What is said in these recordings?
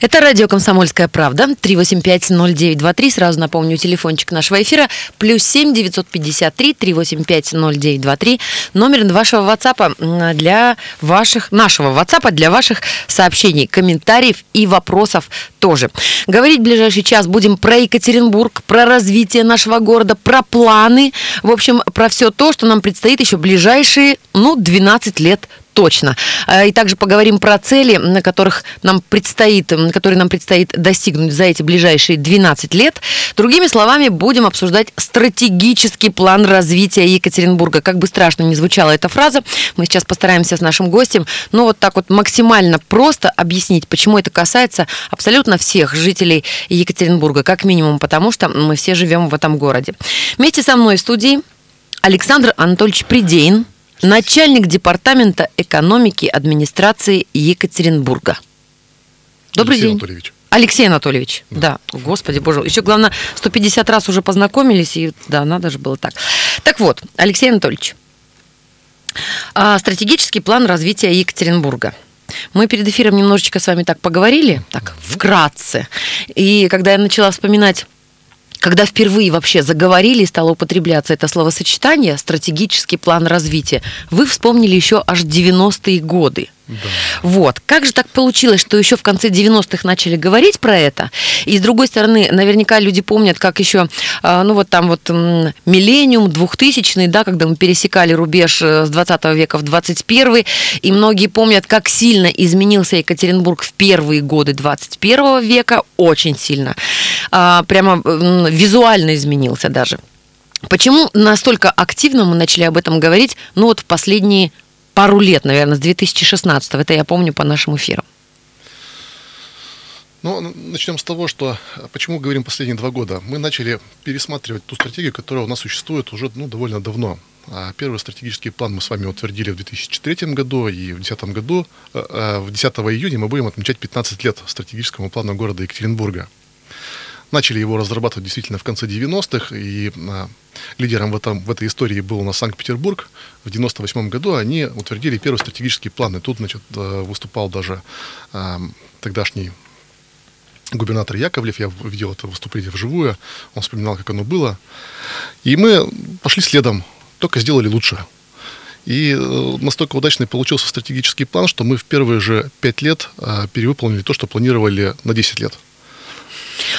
Это радио «Комсомольская правда». 385-0923. Сразу напомню, телефончик нашего эфира. Плюс 7 953 385-0923. Номер вашего WhatsApp для ваших, нашего WhatsApp для ваших сообщений, комментариев и вопросов тоже. Говорить в ближайший час будем про Екатеринбург, про развитие нашего города, про планы. В общем, про все то, что нам предстоит еще ближайшие, ну, 12 лет точно. А, И также поговорим про цели, на которых нам предстоит, которые нам предстоит достигнуть за эти ближайшие 12 лет. Другими словами, будем обсуждать стратегический план развития Екатеринбурга. Как бы страшно ни звучала эта фраза, мы сейчас постараемся с нашим гостем, ну вот так вот максимально просто объяснить, почему это касается абсолютно всех жителей Екатеринбурга, как минимум потому, что мы все живем в этом городе. Вместе со мной в студии Александр Анатольевич Придейн, начальник департамента экономики администрации Екатеринбурга. Добрый Алексей день. Анатольевич. Алексей Анатольевич, да. Господи боже, еще главное, 150 раз уже познакомились, и да, надо же было так. Так вот, Алексей Анатольевич, а, стратегический план развития Екатеринбурга. Мы перед эфиром немножечко с вами так поговорили, так, вкратце. И когда я начала вспоминать когда впервые вообще заговорили и стало употребляться это словосочетание «стратегический план развития», вы вспомнили еще аж 90-е годы. Вот. Как же так получилось, что еще в конце 90-х начали говорить про это? И с другой стороны, наверняка люди помнят, как еще, а, ну вот там вот миллениум, 2000 да, когда мы пересекали рубеж э, с 20 века в 21 и многие помнят, как сильно изменился Екатеринбург в первые годы 21 века, очень сильно. А, Прямо визуально изменился даже. Почему настолько активно мы начали об этом говорить, ну вот в последние пару лет, наверное, с 2016 это я помню по нашим эфирам. Ну, начнем с того, что почему говорим последние два года. Мы начали пересматривать ту стратегию, которая у нас существует уже ну, довольно давно. А Первый стратегический план мы с вами утвердили в 2003 году, и в 2010 году, э, э, в 10 июня мы будем отмечать 15 лет стратегическому плану города Екатеринбурга. Начали его разрабатывать действительно в конце 90-х, и а, лидером в, этом, в этой истории был у нас Санкт-Петербург. В 98 году они утвердили первый стратегический план, и тут, значит, э, выступал даже а, тогдашний губернатор Яковлев, я видел это выступление вживую, он вспоминал, как оно было. И мы пошли следом, только сделали лучше. И э, настолько удачный получился стратегический план, что мы в первые же пять лет э, перевыполнили то, что планировали на 10 лет.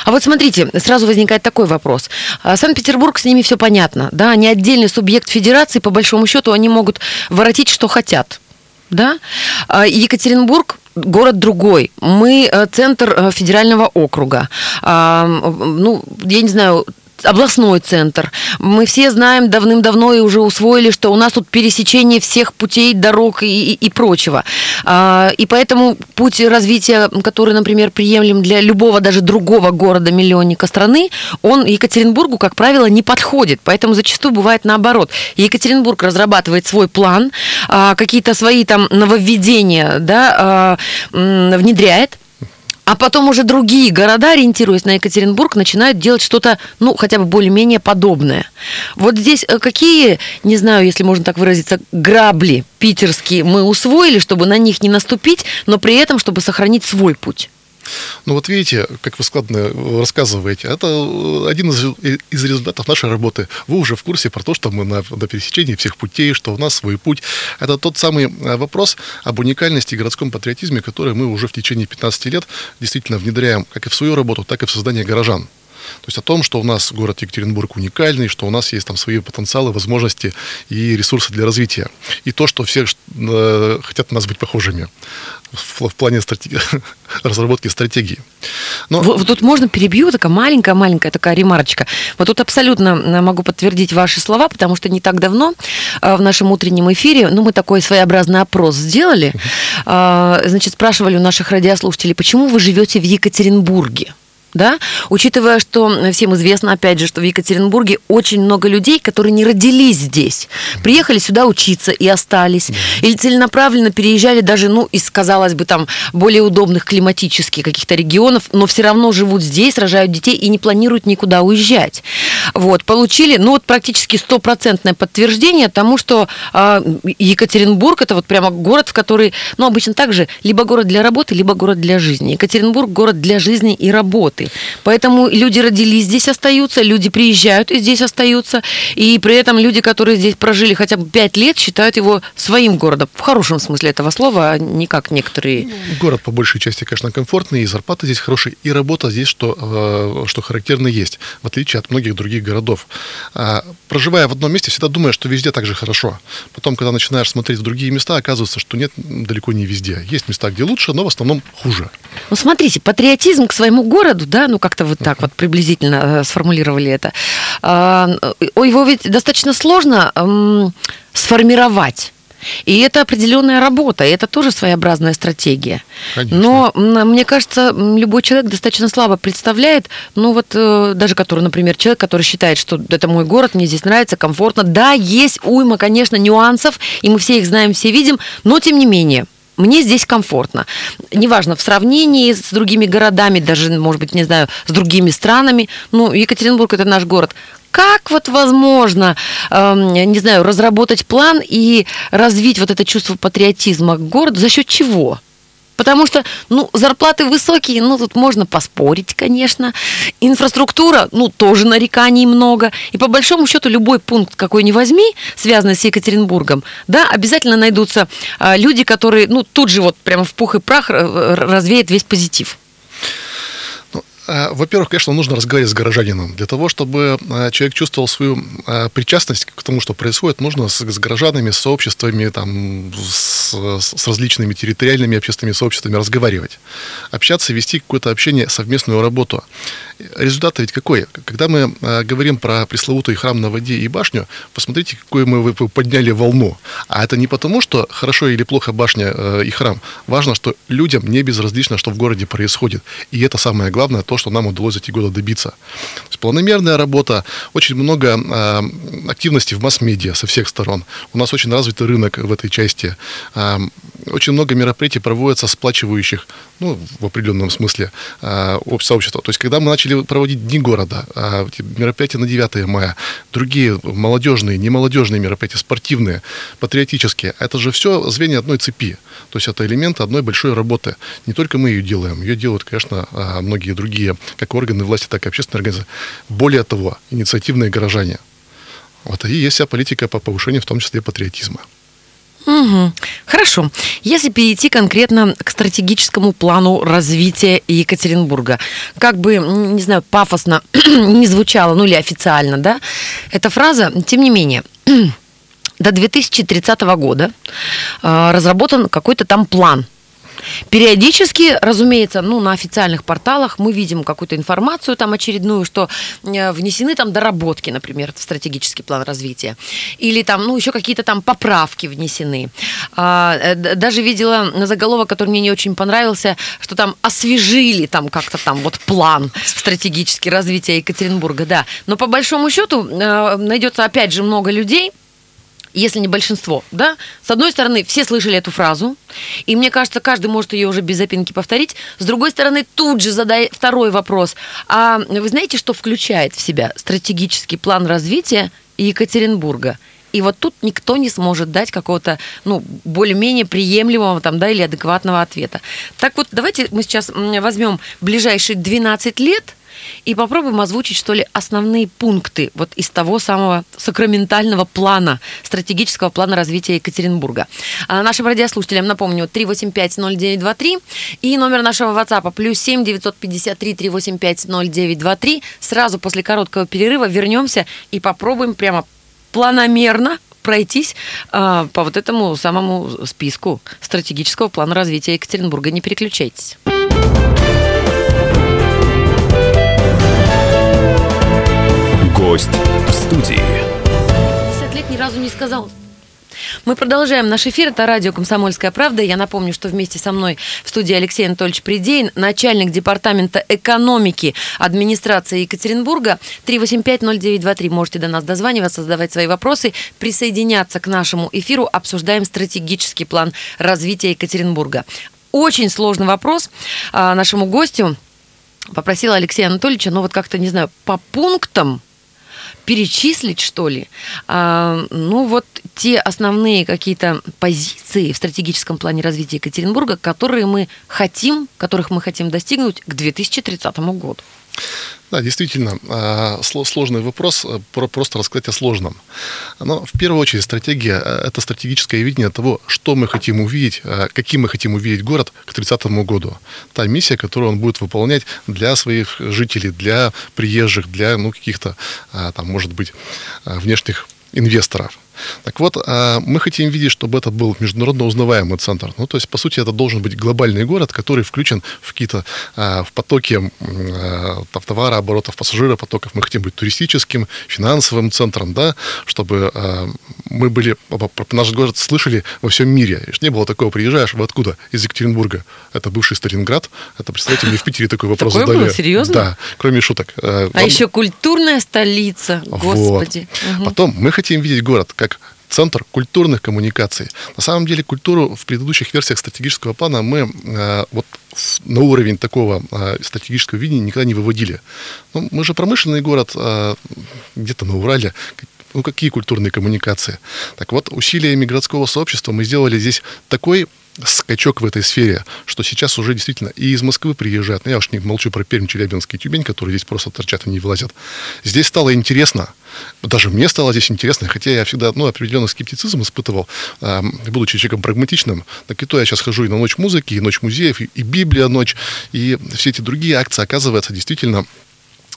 А вот смотрите, сразу возникает такой вопрос. А, Санкт-Петербург, с ними все понятно, да, они отдельный субъект федерации, по большому счету они могут воротить, что хотят, да. А Екатеринбург город другой. Мы э, центр э, федерального округа. А, Ну, я не знаю, областной центр. Мы все знаем давным-давно и уже усвоили, что у нас тут пересечение всех путей, дорог и, и- прочего. А, И поэтому путь развития, который, например, приемлем для любого даже другого города-миллионника страны, он Екатеринбургу, как правило, не подходит. Поэтому зачастую бывает наоборот. Екатеринбург разрабатывает свой план, а, какие-то свои там нововведения да, а, внедряет, а потом уже другие города, ориентируясь на Екатеринбург, начинают делать что-то, ну, хотя бы более-менее подобное. Вот здесь э, какие, не знаю, если можно так выразиться, грабли питерские мы усвоили, чтобы на них не наступить, но при этом, чтобы сохранить свой путь? Ну вот видите, как вы складно э, рассказываете, это э, один из, из результатов нашей работы. Вы уже в курсе про то, что мы на, на пересечении всех путей, что у нас свой путь. Это тот самый э, вопрос об уникальности городском патриотизме, который мы уже в течение 15 лет действительно внедряем как и в свою работу, так и в создание горожан. То есть о том, что у нас город Екатеринбург уникальный, что у нас есть там свои потенциалы, возможности и ресурсы для развития. И то, что все э, хотят нас быть похожими в, в плане стратеги... разработки стратегии. Но... Вот, вот тут можно перебью, такая маленькая-маленькая такая ремарочка. Вот тут абсолютно э, могу подтвердить ваши слова, потому что не так давно э, в нашем утреннем эфире, ну, мы такой своеобразный опрос сделали. Uh-huh. Значит, спрашивали у наших радиослушателей, почему вы живете в Екатеринбурге? Да, учитывая, что всем известно, опять же, что в Екатеринбурге очень много людей, которые не родились здесь, приехали сюда учиться и остались, или целенаправленно переезжали даже, ну, из, казалось бы, там, более удобных климатических каких-то регионов, но все равно живут здесь, рожают детей и не планируют никуда уезжать. Вот, получили, ну, вот практически стопроцентное подтверждение тому, что э, Екатеринбург это вот прямо город, в который, ну, обычно также либо город для работы, либо город для жизни. Екатеринбург город для жизни и работы работы. Поэтому люди родились здесь остаются, люди приезжают и здесь остаются, и при этом люди, которые здесь прожили хотя бы пять лет, считают его своим городом. В хорошем смысле этого слова, а не как некоторые. Ну, город по большей части, конечно, комфортный, и зарплата здесь хорошая, и работа здесь, что, э, что характерно, есть, в отличие от многих других городов. А, проживая в одном месте, всегда думаешь, что везде так же хорошо. Потом, когда начинаешь смотреть в другие места, оказывается, что нет, далеко не везде. Есть места, где лучше, но в основном хуже. Ну, смотрите, патриотизм к своему городу, да, ну как-то вот так вот приблизительно э, сформулировали это. А, его ведь достаточно сложно сформировать. И это определенная работа, и это тоже своеобразная стратегия. Конечно. Но мне кажется, любой человек достаточно слабо представляет, ну вот э, даже который, например, человек, который считает, что это мой город, мне здесь нравится, комфортно. Да, есть уйма, конечно, нюансов, и мы все их знаем, все видим, но тем не менее, мне здесь комфортно. Неважно, в сравнении с другими городами, даже, может быть, не знаю, с другими странами. Ну, Екатеринбург – это наш город. Как вот возможно, э, не знаю, разработать план и развить вот это чувство патриотизма к городу? За счет чего? Потому что, ну, зарплаты высокие, ну, тут можно поспорить, конечно. Инфраструктура, ну, тоже нареканий много. И по большому счету любой пункт, какой ни возьми, связанный с Екатеринбургом, да, обязательно найдутся а, люди, которые, ну, тут же вот прямо в пух и прах э, развеют весь позитив. А, во-первых, конечно, нужно разговаривать с горожанином. Для того, чтобы а, человек чувствовал свою а, причастность к тому, что происходит, нужно с, с горожанами, с сообществами, там, с, с различными территориальными общественными сообществами разговаривать. Общаться, вести какое-то общение, совместную работу. Результат ведь какой? Когда мы говорим про пресловутый храм на воде и башню, посмотрите, какую мы подняли волну. А это не потому, что хорошо или плохо башня э, и храм. Важно, что людям не безразлично, что в городе происходит. И это самое главное, то, что нам удалось за эти годы добиться. То есть планомерная работа, очень много э, активности в масс-медиа со всех сторон. У нас очень развитый рынок в этой части. Э, очень много мероприятий проводятся сплачивающих, ну, в определенном смысле, э, сообщества. То есть, когда мы начали проводить Дни города, э, мероприятия на 9 мая, другие молодежные, немолодежные мероприятия, спортивные, патриотические, это же все звенья одной цепи. То есть, это элементы одной большой работы. Не только мы ее делаем, ее делают, конечно, многие другие как органы власти, так и общественные организации. Более того, инициативные горожане. Вот и есть вся политика по повышению, в том числе патриотизма. Угу. Хорошо. Если перейти конкретно к стратегическому плану развития Екатеринбурга, как бы, не знаю, пафосно не звучало, ну или официально, да, эта фраза, тем не менее, до 2030 года э, разработан какой-то там план Периодически, разумеется, ну, на официальных порталах мы видим какую-то информацию там очередную, что э, внесены там доработки, например, в стратегический план развития. Или там, ну, еще какие-то там поправки внесены. А, э, даже видела на заголовок, который мне не очень понравился, что там освежили там как-то там вот план стратегический развития Екатеринбурга, да. Но по большому счету э, найдется опять же много людей, если не большинство, да, с одной стороны, все слышали эту фразу, и мне кажется, каждый может ее уже без запинки повторить. С другой стороны, тут же задай второй вопрос. А вы знаете, что включает в себя стратегический план развития Екатеринбурга? И вот тут никто не сможет дать какого-то, ну, более-менее приемлемого там, да, или адекватного ответа. Так вот, давайте мы сейчас возьмем ближайшие 12 лет – и попробуем озвучить, что ли, основные пункты вот из того самого сакраментального плана, стратегического плана развития Екатеринбурга. А нашим радиослушателям напомню 3850923 и номер нашего WhatsApp плюс 7 953 385 0923. Сразу после короткого перерыва вернемся и попробуем прямо планомерно пройтись а, по вот этому самому списку стратегического плана развития Екатеринбурга. Не переключайтесь. Гость в студии. 50 лет ни разу не сказал. Мы продолжаем наш эфир. Это радио «Комсомольская правда». Я напомню, что вместе со мной в студии Алексей Анатольевич Придейн, начальник департамента экономики администрации Екатеринбурга. 3850923. Можете до нас дозваниваться, задавать свои вопросы, присоединяться к нашему эфиру. Обсуждаем стратегический план развития Екатеринбурга. Очень сложный вопрос а, нашему гостю. Попросила Алексея Анатольевича, ну вот как-то, не знаю, по пунктам перечислить, что ли, а, ну вот те основные какие-то позиции в стратегическом плане развития Екатеринбурга, которые мы хотим, которых мы хотим достигнуть к 2030 году. Да, действительно, а, сложный вопрос, э, просто рассказать о сложном. Но в первую очередь стратегия э, – это стратегическое видение того, что мы хотим увидеть, э, каким мы хотим увидеть город к 30 году. Та миссия, которую он будет выполнять для своих жителей, для приезжих, для ну, каких-то, там, может быть, внешних инвесторов. Так вот, а, мы хотим видеть, чтобы это был международно узнаваемый центр. Ну, то есть, по сути, это должен быть глобальный город, который включен в какие-то а, в потоки а, товара, оборотов пассажиропотоков. Мы хотим быть туристическим, финансовым центром, да, чтобы мы были, наш город слышали во всем мире. И не было такого, приезжаешь, вы откуда? Из Екатеринбурга. Это бывший Сталинград. Это, представьте, мне в Питере такой вопрос Такое задали. Было? Серьезно? Да, кроме шуток. А Вам... еще культурная столица, господи. Вот. Угу. Потом мы хотим видеть город как центр культурных коммуникаций. На самом деле культуру в предыдущих версиях стратегического плана мы э, вот на уровень такого э, стратегического видения никогда не выводили. Ну, мы же промышленный город, э, где-то на Урале, ну, какие культурные коммуникации? Так вот, усилиями городского сообщества мы сделали здесь такой скачок в этой сфере, что сейчас уже действительно и из Москвы приезжают, ну, я уж не молчу про Пермь, Челябинск и Тюмень, которые здесь просто торчат и не вылазят. Здесь стало интересно, даже мне стало здесь интересно, хотя я всегда ну, определенный скептицизм испытывал, э, будучи человеком прагматичным. Так и то я сейчас хожу и на Ночь музыки, и Ночь музеев, и, и Библия ночь, и все эти другие акции, оказывается, действительно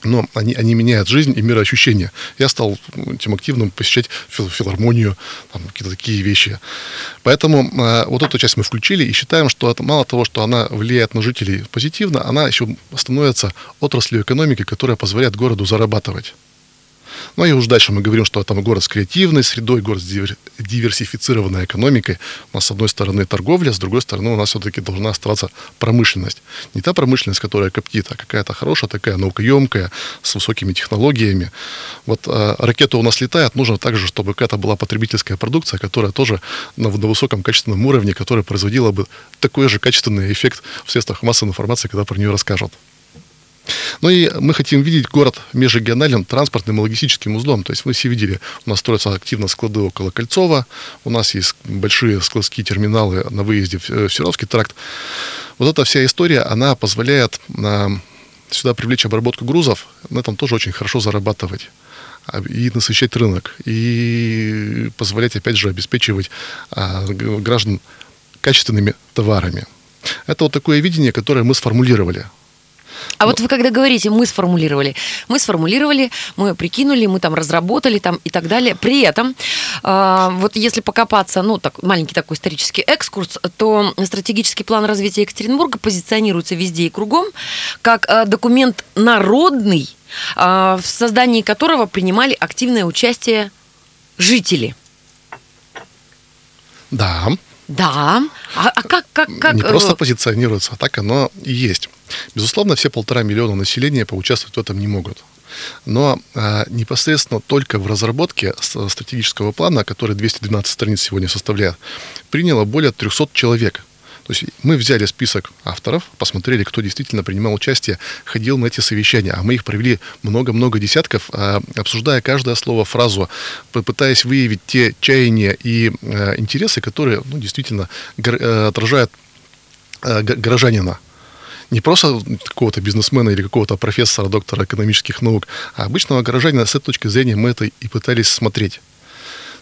но они, они меняют жизнь и мироощущение. Я стал этим активным посещать фил, филармонию, там, какие-то такие вещи. Поэтому э, вот эту часть мы включили и считаем, что это мало того, что она влияет на жителей позитивно, она еще становится отраслью экономики, которая позволяет городу зарабатывать. Ну и уж дальше мы говорим, что там город с креативной средой, город с диверсифицированной экономикой. У нас с одной стороны торговля, с другой стороны у нас все-таки должна оставаться промышленность. Не та промышленность, которая коптит, а какая-то хорошая, такая наукоемкая, с высокими технологиями. Вот э, ракета у нас летает, нужно также, чтобы какая-то была потребительская продукция, которая тоже на, на высоком качественном уровне, которая производила бы такой же качественный эффект в средствах массовой информации, когда про нее расскажут. Ну и мы хотим видеть город межрегиональным транспортным и логистическим узлом. То есть вы все видели, у нас строятся активно склады около Кольцова, у нас есть большие складские терминалы на выезде в э, Серовский тракт. Вот эта вся история, она позволяет нам сюда привлечь обработку грузов, на этом тоже очень хорошо зарабатывать а, и насыщать рынок, и позволять, опять же, обеспечивать а, граждан качественными товарами. Это вот такое видение, которое мы сформулировали. А вот вы когда говорите, мы сформулировали, мы сформулировали, мы прикинули, мы там разработали там и так далее. При этом, э, вот если покопаться, ну, так, маленький такой исторический экскурс, то стратегический план развития Екатеринбурга позиционируется везде и кругом как э, документ народный, э, в создании которого принимали активное участие жители. Да. Да. А, а как, как, как? Не просто позиционируется, а так оно и есть. Безусловно, все полтора миллиона населения поучаствовать в этом не могут. Но а, непосредственно только в разработке стратегического плана, который 212 страниц сегодня составляет, приняло более 300 человек. То есть мы взяли список авторов, посмотрели, кто действительно принимал участие, ходил на эти совещания, а мы их провели много-много десятков, а, обсуждая каждое слово, фразу, пытаясь выявить те чаяния и а, интересы, которые ну, действительно э, отражают э, горожанина. Не просто какого-то бизнесмена или какого-то профессора, доктора экономических наук, а обычного горожанина с этой точки зрения мы это и пытались смотреть.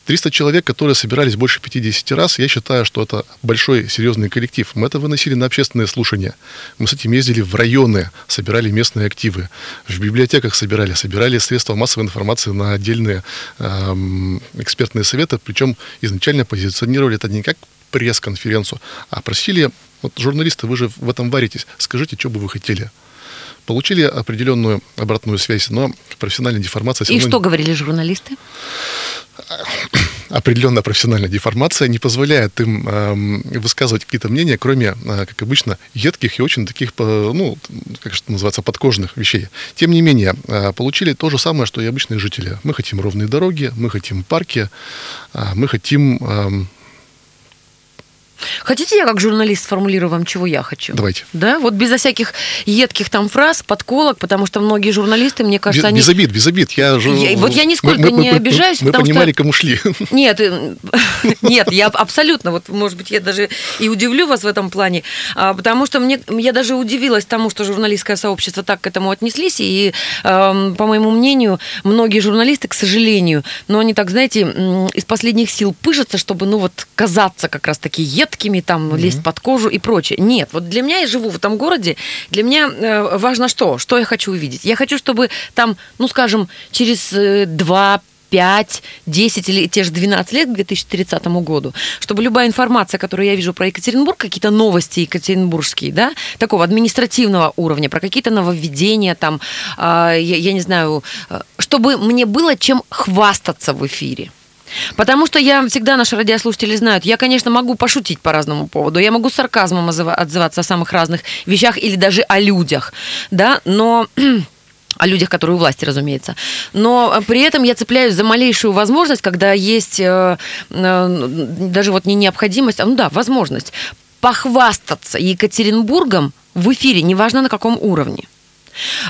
300 человек, которые собирались больше 50 раз, я считаю, что это большой серьезный коллектив. Мы это выносили на общественные слушания. Мы с этим ездили в районы, собирали местные активы, в библиотеках собирали, собирали средства массовой информации на отдельные эм, экспертные советы, причем изначально позиционировали это не как пресс-конференцию, а просили, вот журналисты, вы же в этом варитесь, скажите, что бы вы хотели получили определенную обратную связь, но профессиональная деформация... И что говорили журналисты? определенная профессиональная деформация не позволяет им э, высказывать какие-то мнения, кроме, э, как обычно, едких и очень таких, ну, как это называется, подкожных вещей. Тем не менее, э, получили то же самое, что и обычные жители. Мы хотим ровные дороги, мы хотим парки, э, мы хотим э, Хотите, я как журналист сформулирую вам, чего я хочу? Давайте. Да, вот безо всяких едких там фраз, подколок, потому что многие журналисты, мне кажется, без, они... Без обид, без обид. Я же... Я, вот я нисколько мы, не мы, обижаюсь, мы, мы понимали, что... кому шли. Нет, э, нет, я абсолютно, вот, может быть, я даже и удивлю вас в этом плане, а, потому что мне, я даже удивилась тому, что журналистское сообщество так к этому отнеслись, и, по моему мнению, многие журналисты, к сожалению, но они так, знаете, из последних сил пыжатся, чтобы, ну, вот, казаться как раз-таки едкими, там, лезть под кожу и прочее. Нет, вот для меня, я живу в этом городе, для меня э, важно что? Что я хочу увидеть? Я хочу, чтобы там, ну, скажем, через э, два 5, 10 или те же 12 лет к 2030 году, чтобы любая информация, которую я вижу про Екатеринбург, какие-то новости екатеринбургские, да, такого административного уровня, про какие-то нововведения, там, э, я, я не знаю, э, чтобы мне было чем хвастаться в эфире. Потому что я всегда, наши радиослушатели знают, я, конечно, могу пошутить по разному поводу, я могу с сарказмом отзываться о самых разных вещах или даже о людях, да, но о людях, которые у власти, разумеется. Но при этом я цепляюсь за малейшую возможность, когда есть э, э, даже вот не необходимость, а ну да, возможность похвастаться Екатеринбургом в эфире, неважно на каком уровне.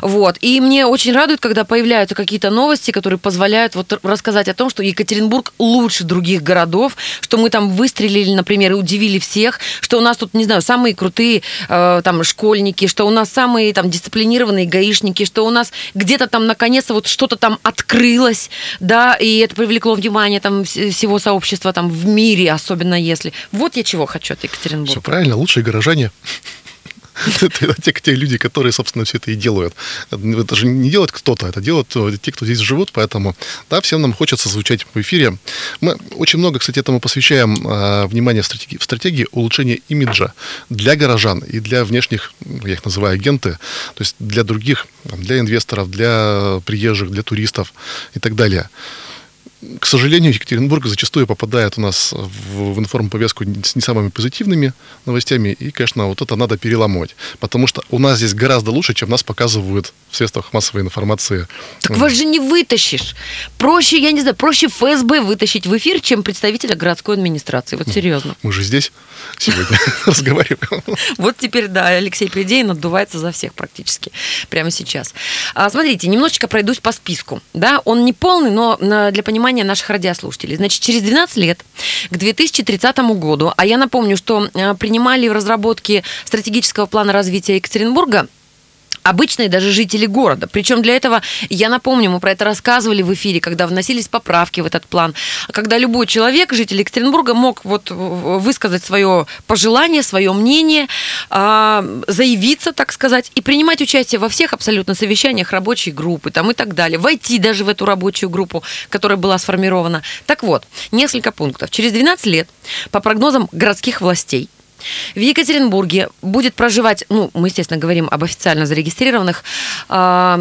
Вот. И мне очень радует, когда появляются какие-то новости, которые позволяют вот рассказать о том, что Екатеринбург лучше других городов, что мы там выстрелили, например, и удивили всех, что у нас тут, не знаю, самые крутые э, там школьники, что у нас самые там дисциплинированные гаишники, что у нас где-то там наконец-то вот что-то там открылось, да, и это привлекло внимание там всего сообщества там в мире, особенно если. Вот я чего хочу от Екатеринбурга. Все правильно, лучшие горожане. Это те, те люди, которые, собственно, все это и делают. Это же не делает кто-то, это делают э, те, кто здесь живут, поэтому, да, всем нам хочется звучать в эфире. Мы очень много, кстати, этому посвящаем э, внимание в стратегии, в стратегии улучшения имиджа для горожан и для внешних, я их называю агенты, то есть для других, для инвесторов, для приезжих, для туристов и так далее к сожалению, Екатеринбург зачастую попадает у нас в, в информповестку с не самыми позитивными новостями, и, конечно, вот это надо переламывать, потому что у нас здесь гораздо лучше, чем нас показывают в средствах массовой информации. Так вас же не вытащишь. Проще, я не знаю, проще ФСБ вытащить в эфир, чем представителя городской администрации. Вот серьезно. Мы же здесь сегодня разговариваем. Вот теперь, да, Алексей Придеин отдувается за всех практически прямо сейчас. А, смотрите, немножечко пройдусь по списку. Да, он не полный, но для понимания наших радиослушателей. Значит, через 12 лет, к 2030 году, а я напомню, что а, принимали в разработке стратегического плана развития Екатеринбурга обычные даже жители города. Причем для этого, я напомню, мы про это рассказывали в эфире, когда вносились поправки в этот план, когда любой человек, житель Екатеринбурга, мог вот высказать свое пожелание, свое мнение, а, заявиться, так сказать, и принимать участие во всех абсолютно совещаниях рабочей группы там и так далее, войти даже в эту рабочую группу, которая была сформирована. Так вот, несколько пунктов. Через 12 лет, по прогнозам городских властей, в Екатеринбурге будет проживать, ну, мы, естественно, говорим об официально зарегистрированных, 1 а,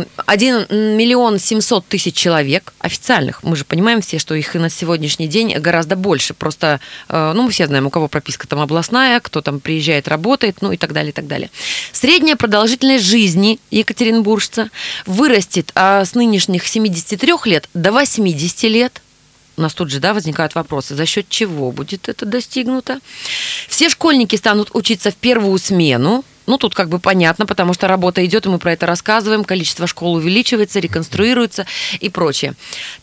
миллион 700 тысяч человек официальных. Мы же понимаем все, что их и на сегодняшний день гораздо больше. Просто, а, ну, мы все знаем, у кого прописка там областная, кто там приезжает, работает, ну и так далее, и так далее. Средняя продолжительность жизни екатеринбуржца вырастет а, с нынешних 73 лет до 80 лет у нас тут же да, возникают вопросы, за счет чего будет это достигнуто. Все школьники станут учиться в первую смену, Ну, тут как бы понятно, потому что работа идет, и мы про это рассказываем, количество школ увеличивается, реконструируется и прочее.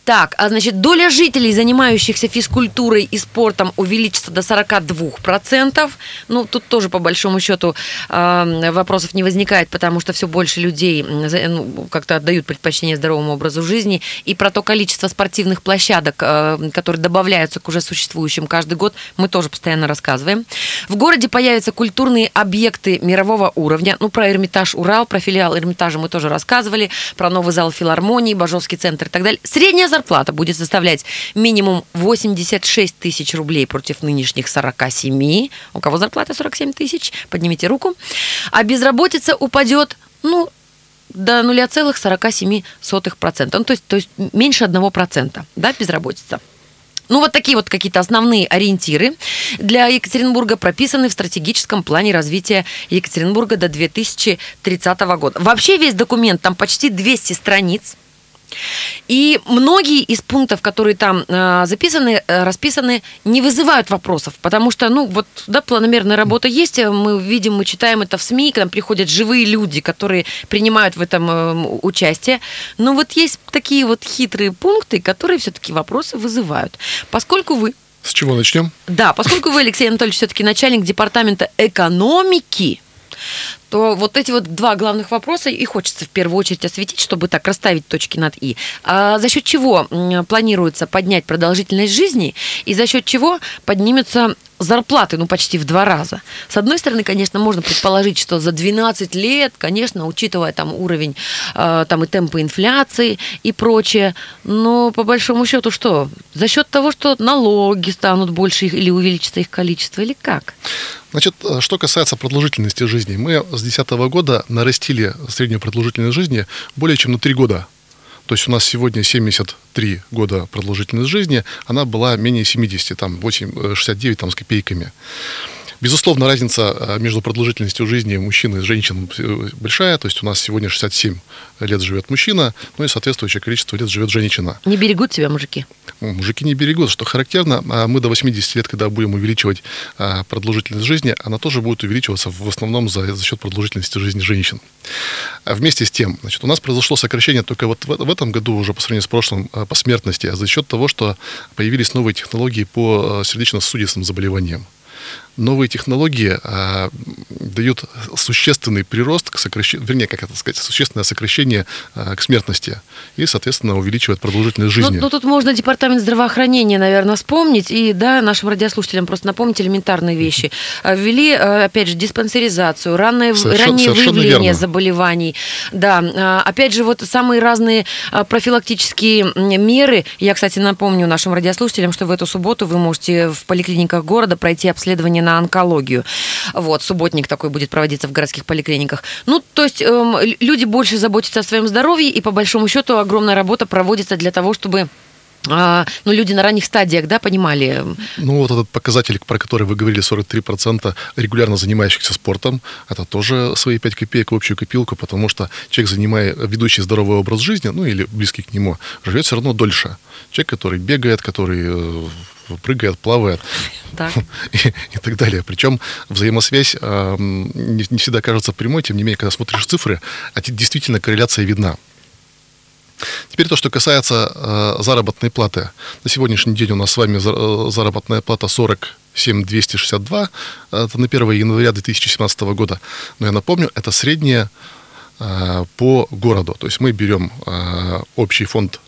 Так, а значит, доля жителей, занимающихся физкультурой и спортом, увеличится до 42%. Ну, тут тоже, по большому счету, вопросов не возникает, потому что все больше людей ну, как-то отдают предпочтение здоровому образу жизни. И про то количество спортивных площадок, э, которые добавляются к уже существующим каждый год, мы тоже постоянно рассказываем. В городе появятся культурные объекты мирового уровня. Ну, про Эрмитаж Урал, про филиал Эрмитажа мы тоже рассказывали, про новый зал филармонии, Бажовский центр и так далее. Средняя зарплата будет составлять минимум 86 тысяч рублей против нынешних 47. У кого зарплата 47 тысяч? Поднимите руку. А безработица упадет, ну, до 0,47%. Ну, то есть, то есть меньше 1%, да, безработица. Ну, вот такие вот какие-то основные ориентиры для Екатеринбурга прописаны в стратегическом плане развития Екатеринбурга до 2030 года. Вообще весь документ, там почти 200 страниц, и многие из пунктов, которые там э, записаны, э, расписаны, не вызывают вопросов, потому что, ну, вот, да, планомерная работа есть, э, мы видим, мы читаем это в СМИ, к нам приходят живые люди, которые принимают в этом э, участие, но вот есть такие вот хитрые пункты, которые все-таки вопросы вызывают. Поскольку вы С чего начнем? да, поскольку вы, Алексей Анатольевич, все-таки начальник департамента экономики, то вот эти вот два главных вопроса и хочется в первую очередь осветить, чтобы так расставить точки над «и». А за счет чего планируется поднять продолжительность жизни и за счет чего поднимется зарплаты, ну, почти в два раза. С одной стороны, конечно, можно предположить, что за 12 лет, конечно, учитывая там уровень, э, там и темпы инфляции и прочее, но по большому счету что? За счет того, что налоги станут больше или увеличится их количество, или как? Значит, э, что касается продолжительности жизни, мы с 2010 года нарастили среднюю продолжительность жизни более чем на 3 года. То есть у нас сегодня 73 года продолжительность жизни, она была менее 70, там 8, э, 69 там, с копейками. Безусловно, разница э, между продолжительностью жизни мужчин и женщин э, большая. То есть у нас сегодня 67 лет живет мужчина, ну и соответствующее количество лет живет женщина. Не берегут тебя мужики? Ну, Мужики не берегут, что характерно. а Мы до 80 лет, когда будем увеличивать а, продолжительность жизни, она тоже будет увеличиваться в основном за, за счет продолжительности жизни женщин. А Вместе с тем, значит, у нас произошло сокращение только вот в, в этом году уже по сравнению с прошлым по смертности, а за счет того, что появились новые технологии по а, сердечно-сосудистым заболеваниям. Новые технологии а, дают существенный прирост к сокращению, вернее, как это сказать, существенное сокращение а, к смертности и, соответственно, увеличивает продолжительность Ну, жизни. ну, тут можно департамент здравоохранения, наверное, вспомнить и, да, нашим радиослушателям просто напомнить элементарные вещи. А, Ввели, а, опять же, диспансеризацию, раннее, Совершенно- раннее совершенно выявление верно. заболеваний. Да, а, опять же, вот самые разные профилактические меры. Я, кстати, напомню нашим радиослушателям, что в эту субботу вы можете в поликлиниках города пройти обследование на онкологию. Вот, субботник такой будет проводиться в городских поликлиниках. Ну, то есть эм, люди больше заботятся о своем здоровье, и по большому счету огромная работа проводится для того, чтобы ну, люди на ранних стадиях, да, понимали. Ну, вот этот показатель, про который вы говорили, 43% регулярно занимающихся спортом, это тоже свои 5 копеек в общую копилку, потому что человек, занимая ведущий здоровый образ жизни, ну, или близкий к нему, живет все равно дольше. Человек, который бегает, который э, прыгает, плавает Так. и, и так далее. Причем взаимосвязь э, не, не всегда кажется прямой, тем не менее, когда смотришь цифры, а те- действительно корреляция видна. Теперь то, что касается э, заработной платы. На сегодняшний день у нас с вами э, заработная плата 47 262. э, Это на 1 января 2017 года. Но я напомню, это средняя э, по городу. То есть мы берем э, общий фонд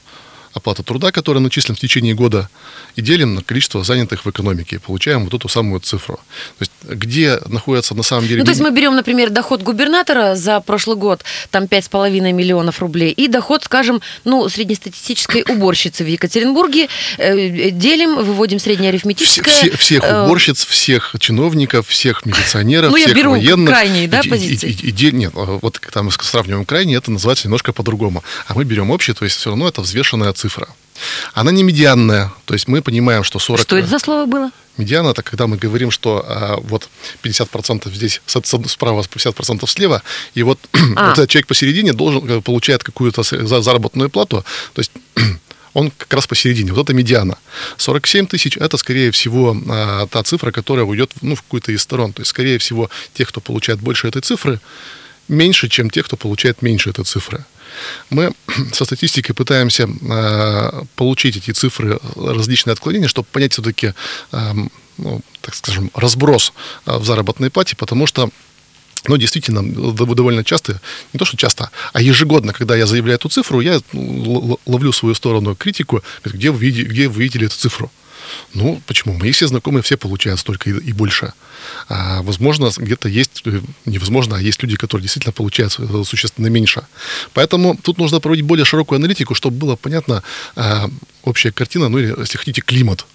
оплаты труда, который начислен в течение года, и делим на количество занятых в экономике. И получаем вот эту самую цифру. То есть где находятся на самом деле... Ну, то есть мы берем, например, доход губернатора за прошлый год, там 5,5 миллионов рублей, и доход, скажем, ну, среднестатистической уборщицы в Екатеринбурге, э, делим, выводим Все- среднеарифметическое. все- всех э, уборщиц, всех чиновников, всех милиционеров, Ну, я всех беру военных. крайние, да, И- позиции? и- и- и нет, а вот мы сравниваем крайние, это называется немножко по-другому. А мы берем общий, то есть все равно это взвешенная цифра. Она не медианная, то есть мы понимаем, что 40... Что это за слово было? Медиана, это когда мы говорим, что а, вот 50% здесь справа, 50% слева, и вот, А. вот этот человек посередине должен, э, получает какую-то заработную плату, то есть он как раз посередине. Вот это медиана. 47 тысяч – это, скорее всего, а, та цифра, которая уйдет ну, в какую-то из сторон. То есть, скорее всего, тех, кто получает больше этой цифры, меньше, чем тех, кто получает меньше этой цифры. Мы со статистикой пытаемся э, получить эти цифры, различные отклонения, чтобы понять все-таки, э, ну, так скажем, разброс э, в заработной плате, потому что но действительно, довольно часто, не то что часто, а ежегодно, когда я заявляю эту цифру, я ну, ловлю свою сторону критику, где вы, где вы видели эту цифру. Ну, почему? Мои все знакомые все получают столько и, и больше. А, возможно, где-то есть, э, невозможно, а есть люди, которые действительно получают существенно меньше. Поэтому тут нужно проводить более широкую аналитику, чтобы было понятно а, общая картина, ну или, если хотите, климат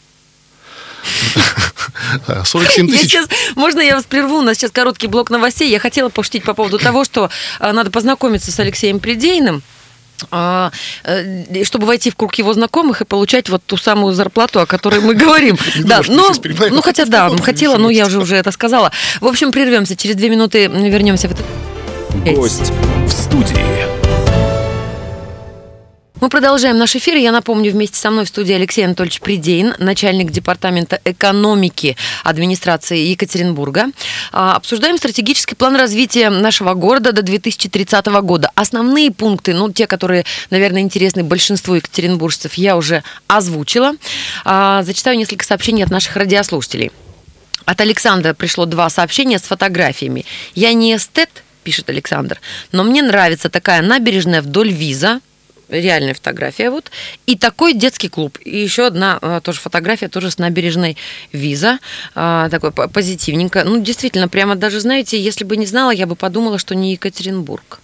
47 тысяч. Я сейчас, можно я вас прерву? У нас сейчас короткий блок новостей. Я хотела пошутить по поводу того, что э, надо познакомиться с Алексеем Придейным а, чтобы войти в круг его знакомых и получать вот ту самую зарплату, о которой мы говорим. Да, но, ну хотя да, хотела, но я уже уже это сказала. В общем, прервемся. Через две минуты вернемся в этот... Гость в студии. Мы продолжаем наш эфир. Я напомню, вместе со мной в студии Алексей Анатольевич Придейн, начальник департамента экономики администрации Екатеринбурга. А, обсуждаем стратегический план развития нашего города до 2030 года. Основные пункты, ну, те, которые, наверное, интересны большинству екатеринбуржцев, я уже озвучила. А, зачитаю несколько сообщений от наших радиослушателей. От Александра пришло два сообщения с фотографиями. «Я не эстет», пишет Александр, но мне нравится такая набережная вдоль виза, реальная фотография вот, и такой детский клуб. И еще одна а, тоже фотография, тоже с набережной Виза, а, такой позитивненько. Ну, действительно, прямо даже, знаете, если бы не знала, я бы подумала, что не Екатеринбург.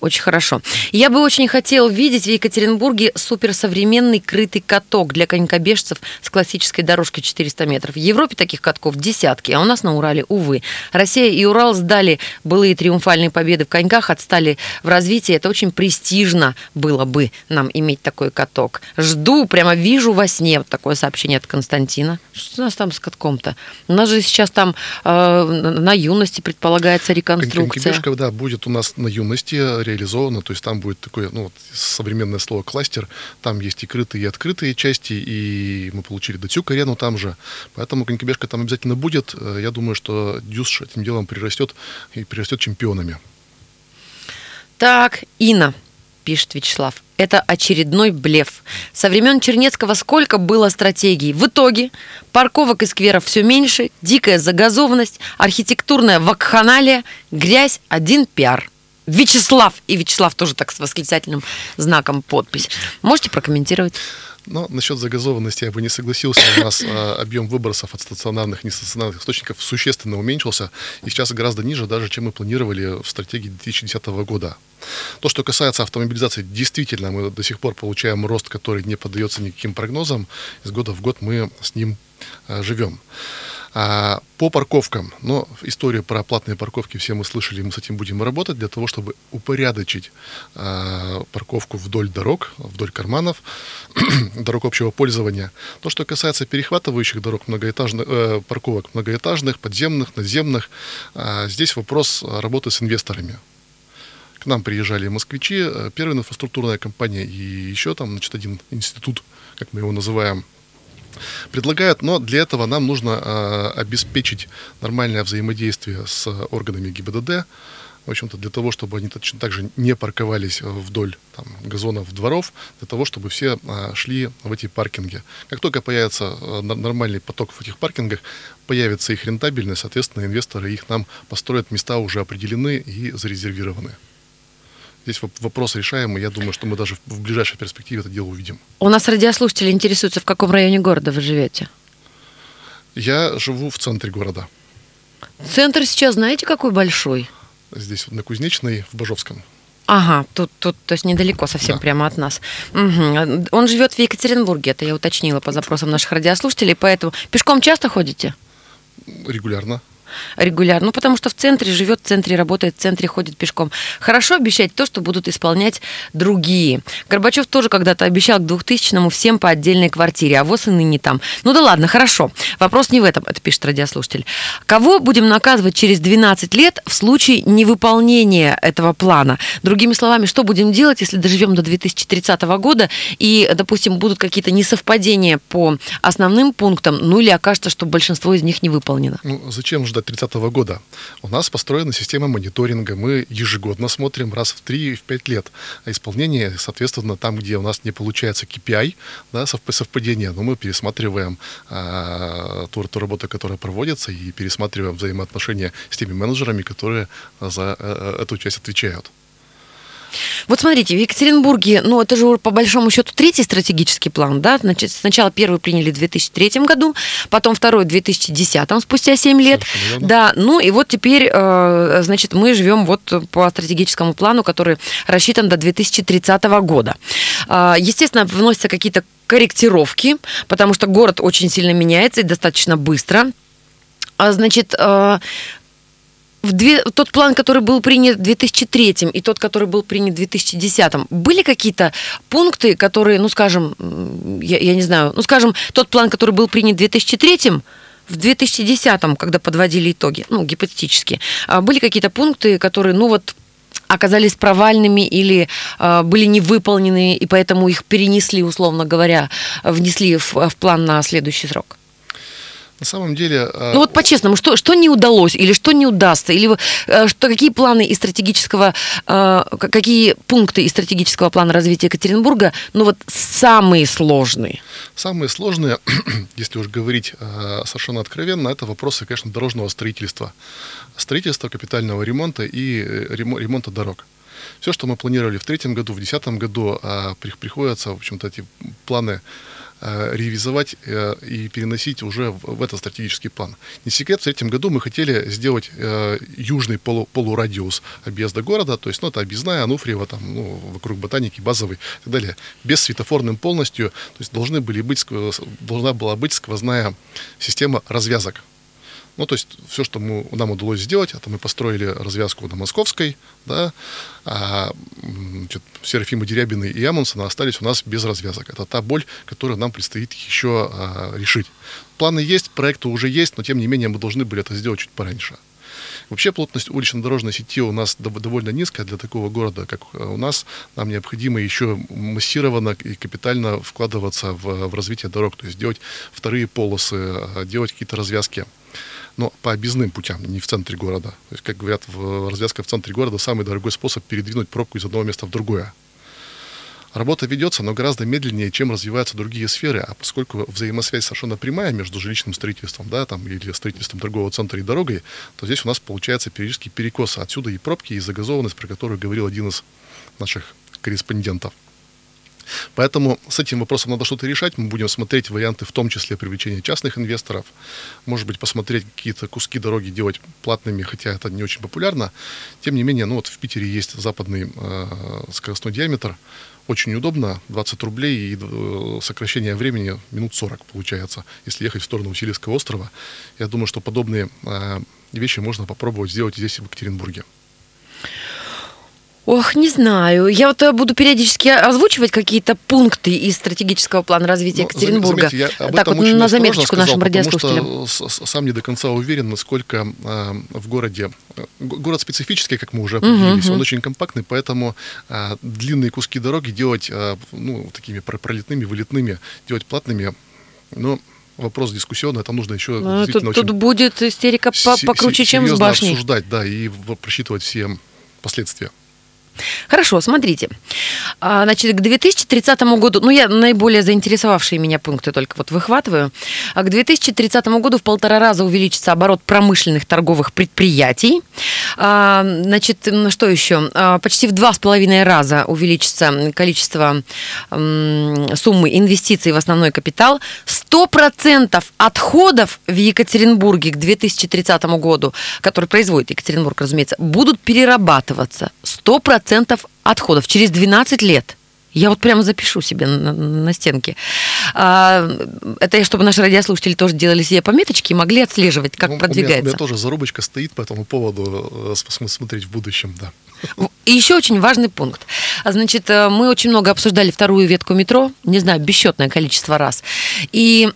Очень хорошо. Я бы очень хотел видеть в Екатеринбурге суперсовременный крытый каток для конькобежцев с классической дорожкой 400 метров. В Европе таких катков десятки, а у нас на Урале, увы. Россия и Урал сдали былые триумфальные победы в коньках, отстали в развитии. Это очень престижно было бы нам иметь такой каток. Жду, прямо вижу во сне вот такое сообщение от Константина. Что у нас там с катком-то? У нас же сейчас там э, на юности предполагается реконструкция. Конькобежка, да, будет у нас на юности реализовано, то есть там будет такое, ну, вот, современное слово кластер, там есть и крытые, и открытые части, и мы получили Датюк арену там же, поэтому конькобежка там обязательно будет. Э, я думаю, что Дюш этим делом прирастет и прирастет чемпионами. Так, Инна, пишет Вячеслав. Это очередной блеф. Со времен Чернецкого сколько было стратегий. В итоге парковок и скверов все меньше, дикая загазованность, архитектурная вакханалия, грязь, один пиар. Вячеслав. И Вячеслав тоже так с восклицательным знаком подпись. Можете прокомментировать? Но насчет загазованности я бы не согласился. У нас э, объем выбросов от стационарных и нестационарных источников существенно уменьшился и сейчас гораздо ниже даже, чем мы планировали в стратегии 2010 года. То, что касается автомобилизации, действительно, мы до сих пор получаем рост, который не поддается никаким прогнозам. Из года в год мы с ним э, живем. А, по парковкам, но историю про платные парковки все мы слышали, мы с этим будем работать для того, чтобы упорядочить а, парковку вдоль дорог, вдоль карманов, дорог общего пользования. То, что касается перехватывающих дорог, многоэтажных, э, парковок многоэтажных, подземных, надземных, э, здесь вопрос работы с инвесторами. К нам приезжали москвичи, э, первая инфраструктурная компания и еще там, значит, один институт, как мы его называем, предлагают, но для этого нам нужно э, обеспечить нормальное взаимодействие с органами ГИБДД, в общем-то, для того, чтобы они точно так же не парковались вдоль там, газонов дворов, для того, чтобы все а, шли в эти паркинги. Как только появится а, нормальный поток в этих паркингах, появится их рентабельность, соответственно, инвесторы их нам построят, места уже определены и зарезервированы. Здесь вопрос решаемый. Я думаю, что мы даже в ближайшей перспективе это дело увидим. У нас радиослушатели интересуются, в каком районе города вы живете? Я живу в центре города. Центр сейчас знаете какой большой? Здесь вот на Кузнечной, в Бажовском. Ага, тут, тут, то есть недалеко совсем да. прямо от нас. Угу. Он живет в Екатеринбурге, это я уточнила по запросам наших радиослушателей, поэтому пешком часто ходите? Регулярно. Регулярно. Ну, потому что в центре живет, в центре работает, в центре ходит пешком. Хорошо обещать то, что будут исполнять другие. Горбачев тоже когда-то обещал к 2000-му всем по отдельной квартире, а вот и ныне там. Ну да ладно, хорошо. Вопрос не в этом, это пишет радиослушатель. Кого будем наказывать через 12 лет в случае невыполнения этого плана? Другими словами, что будем делать, если доживем до 2030 года и, допустим, будут какие-то несовпадения по основным пунктам, ну или окажется, что большинство из них не выполнено? Ну, зачем ждать 30 года? У нас построена система мониторинга. Мы ежегодно смотрим раз в 3-5 лет исполнение, соответственно, там, где у нас не получается KPI, да, совпадение, но мы пересматриваем а, ту, ту работу, которая проводится, и пересматриваем взаимоотношения с теми менеджерами, которые за а, эту часть отвечают. Вот смотрите, в Екатеринбурге, ну, это же по большому счету третий стратегический план, да? Значит, сначала первый приняли в 2003 году, потом второй в 2010, спустя 7 лет. Да, ну и вот теперь, э, значит, мы живем вот по стратегическому плану, который рассчитан до 2030 года. Э, естественно, вносятся какие-то корректировки, потому что город очень сильно меняется и достаточно быстро. А, значит, э, в две, тот план, который был принят в 2003 и тот, который был принят в 2010, были какие-то пункты, которые, ну, скажем, я, я не знаю, ну, скажем, тот план, который был принят в 2003 в 2010, когда подводили итоги, ну, гипотетически, а были какие-то пункты, которые, ну, вот оказались провальными или э, были не выполнены, и поэтому их перенесли, условно говоря, внесли в, в план на следующий срок? На самом деле... А, ну вот по-честному, что, что не удалось или что не удастся? Или э, что, какие планы из стратегического, э, какие пункты из стратегического плана развития Екатеринбурга, ну вот самые сложные? Самые сложные, если уж говорить э, совершенно откровенно, это вопросы, конечно, дорожного строительства. Строительства, капитального ремонта и ремонта дорог. Все, что мы планировали в третьем году, в десятом году, а, приходится, в общем-то, эти планы ревизовать э, и переносить уже в этот стратегический план. Не секрет, в третьем году мы хотели сделать э, южный полу, полурадиус объезда города, то есть, ну, это объездная, Ануфриева, там, ну, вокруг ботаники, базовый и так далее, без светофорным полностью, то есть должны были быть, должна была быть сквозная система развязок ну, то есть все, что мы, нам удалось сделать, это мы построили развязку на Московской, да, а значит, Серафима Дерябина и Амундсена остались у нас без развязок. Это та боль, которую нам предстоит еще а, решить. Планы есть, проекты уже есть, но тем не менее мы должны были это сделать чуть пораньше. Вообще плотность улично-дорожной сети у нас довольно низкая для такого города, как у нас. Нам необходимо еще массированно и капитально вкладываться в, в развитие дорог, то есть делать вторые полосы, а, делать какие-то развязки но по объездным путям, не в центре города. То есть, как говорят, в развязка в центре города самый дорогой способ передвинуть пробку из одного места в другое. Работа ведется, но гораздо медленнее, чем развиваются другие сферы, а поскольку взаимосвязь совершенно прямая между жилищным строительством, да, там, или строительством торгового центра и дорогой, то здесь у нас получается периодический перекос. Отсюда и пробки, и загазованность, про которую говорил один из наших корреспондентов. Поэтому с этим вопросом надо что-то решать. Мы будем смотреть варианты, в том числе привлечения частных инвесторов. Может быть, посмотреть какие-то куски дороги делать платными, хотя это не очень популярно. Тем не менее, ну вот в Питере есть западный э, скоростной диаметр. Очень удобно, 20 рублей и э, сокращение времени минут 40 получается, если ехать в сторону Васильевского острова. Я думаю, что подобные э, вещи можно попробовать сделать здесь, в Екатеринбурге. Ох, не знаю. Я вот э, буду периодически озвучивать какие-то пункты из стратегического плана развития ну, Екатеринбурга. Заметьте, я об так вот на заметочку нашим радиослушателям. сам не до конца уверен, насколько э, в городе э, город специфический, как мы уже определились, uh-huh, он очень компактный, поэтому э, длинные куски дороги делать э, ну такими пролетными, вылетными, делать платными, но вопрос дискуссионный, это нужно еще а, тут, тут будет истерика покруче, чем с башней. обсуждать, да, и просчитывать все последствия. Хорошо, смотрите. А, значит, к 2030 году, ну, я наиболее заинтересовавшие меня пункты только вот выхватываю. А к 2030 году в полтора раза увеличится оборот промышленных торговых предприятий. А, значит, что еще? Почти в два с половиной раза увеличится количество суммы инвестиций в основной капитал. 100% отходов в Екатеринбурге к 2030 году, который производит Екатеринбург, разумеется, будут перерабатываться. 100% отходов через 12 лет. Я вот прямо запишу себе на, на стенке. А, это чтобы наши радиослушатели тоже делали себе пометочки и могли отслеживать, как Ну, продвигается. У меня, у меня тоже зарубочка стоит по этому поводу, э, смотреть в будущем, да. И еще очень важный пункт. А, Значит, э, мы очень много обсуждали вторую ветку метро, не знаю, бесчетное количество раз. И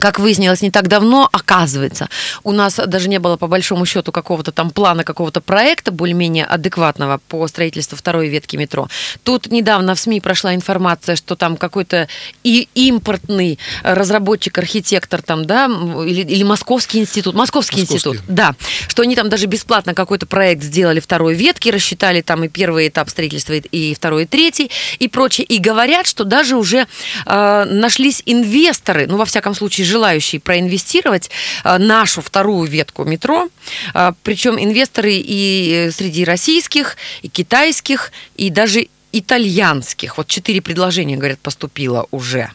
как выяснилось не так давно, оказывается, у нас даже не было по большому счету какого-то там плана, какого-то проекта более-менее адекватного по строительству второй ветки метро. Тут недавно в СМИ прошла информация, что там какой-то и импортный разработчик, архитектор там, да, или, или Московский институт, Московский, Московский. институт, да, что они там даже бесплатно какой-то проект сделали второй ветки, рассчитали там и первый этап строительства, и- и второй, и третий, и прочее. И говорят, что даже уже э, нашлись инвесторы, ну, во всяком случае, желающие проинвестировать э, нашу вторую ветку метро. Э, причем инвесторы и э, среди российских, и китайских, и даже итальянских. Вот четыре предложения, говорят, поступило уже.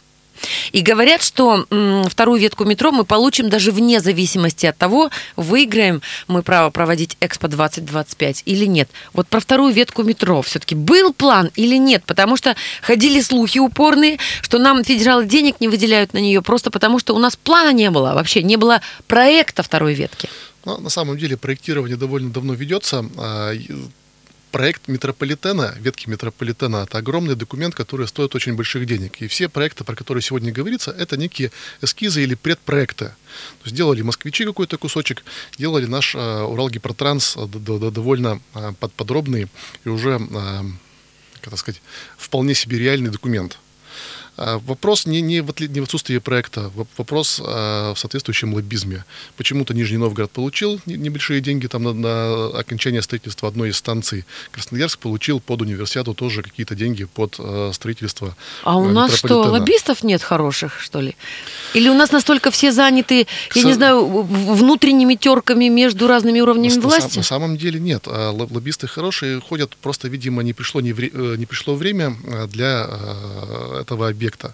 И говорят, что м, вторую ветку метро мы получим даже вне зависимости от того, выиграем мы право проводить Экспо 2025 или нет. Вот про вторую ветку метро все-таки был план или нет? Потому что ходили слухи упорные, что нам федералы денег не выделяют на нее просто потому, что у нас плана не было вообще, не было проекта второй ветки. Но на самом деле проектирование довольно давно ведется. Проект метрополитена, ветки метрополитена, это огромный документ, который стоит очень больших денег. И все проекты, про которые сегодня говорится, это некие эскизы или предпроекты. То есть делали москвичи какой-то кусочек, делали наш а, Уралгипротранс д- довольно под- подробный и уже, а, как сказать, вполне себе реальный документ. А, Вопрос не, не, в, не в отсутствии проекта, воп- вопрос а, в соответствующем лоббизме. Почему-то Нижний Новгород получил не- небольшие деньги там на, на окончание строительства одной из станций. Красноярск получил под универсиаду тоже какие-то деньги под а, строительство А у нас что, лоббистов нет хороших, что ли? Или у нас настолько все заняты, я не со- знаю, в- внутренними терками между разными уровнями На, на власти? сам- на самом деле нет. Лоб- Лоббисты хорошие ходят, просто, видимо, не пришло, не вре- э, не пришло время для этого объекта.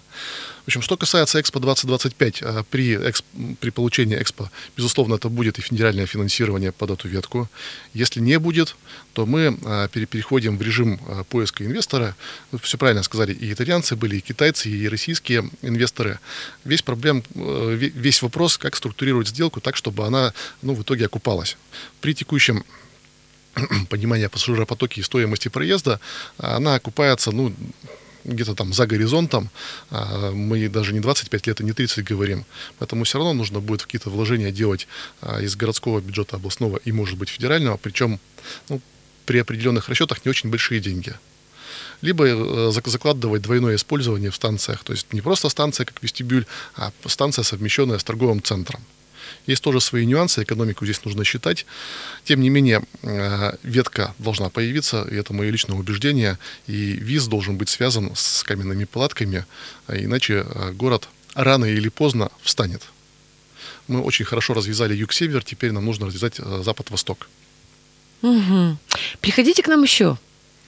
В общем, что касается Экспо 2025, а, при, экс- при получении Экспо, безусловно, это будет и федеральное финансирование под эту ветку. Если не будет, то мы пере- переходим в режим а, поиска инвестора. Вы все правильно сказали, и итальянцы были, и китайцы, и российские инвесторы. Весь проблем, э, ве- весь вопрос, как структурировать сделку так, чтобы она ну, в итоге окупалась. При текущем понимании пассажиропотоки и стоимости проезда, она окупается, ну, где-то там за горизонтом, А, мы даже не 25 лет и не 30 говорим, поэтому все равно нужно будет какие-то вложения делать а, из городского бюджета областного и, может быть, федерального, причем ну, при определенных расчетах не очень большие деньги. Либо э, зак- закладывать двойное использование в станциях, то есть не просто станция как вестибюль, а станция, совмещенная с торговым центром. Есть тоже свои нюансы, экономику здесь нужно считать. Тем не менее, э, ветка должна появиться, и это мое личное убеждение, и виз должен быть связан с каменными палатками, а иначе э, город рано или поздно встанет. Мы очень хорошо развязали юг-север, теперь нам нужно развязать э, запад-восток. Мгм. Приходите к нам еще.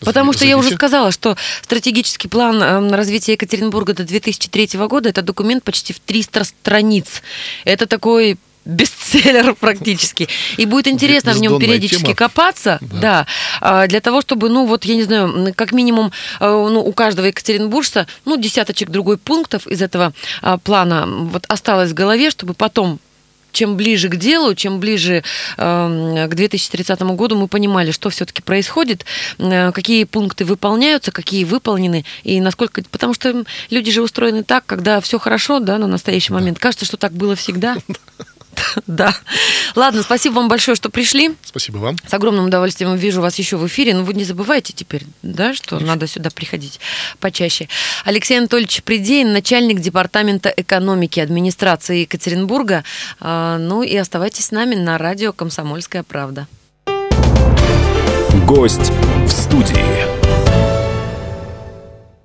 Потому что я уже сказала, что стратегический план эм, развития Екатеринбурга до 2003 года это документ почти в 300 страниц. Это такой бестселлер практически. И будет интересно в нем периодически тема. копаться, да. Да. а, для того, чтобы, ну вот, я не знаю, как минимум, э, ну, у каждого екатеринбуржца, ну, десяточек другой пунктов из этого а, плана вот осталось в голове, чтобы потом чем ближе к делу, чем ближе э, к 2030 году мы понимали, что все-таки происходит, э, какие пункты выполняются, какие выполнены, и насколько... Потому что люди же устроены так, когда все хорошо, да, на настоящий момент. Кажется, что так было всегда. Да. Ладно, спасибо вам большое, что пришли. Спасибо вам. С огромным удовольствием вижу вас еще в эфире. Но вы не забывайте теперь, да, что надо сюда приходить почаще. Алексей Анатольевич Придеин, начальник департамента экономики администрации Екатеринбурга. А, Ну и оставайтесь с нами на радио «Комсомольская правда». Гость в студии.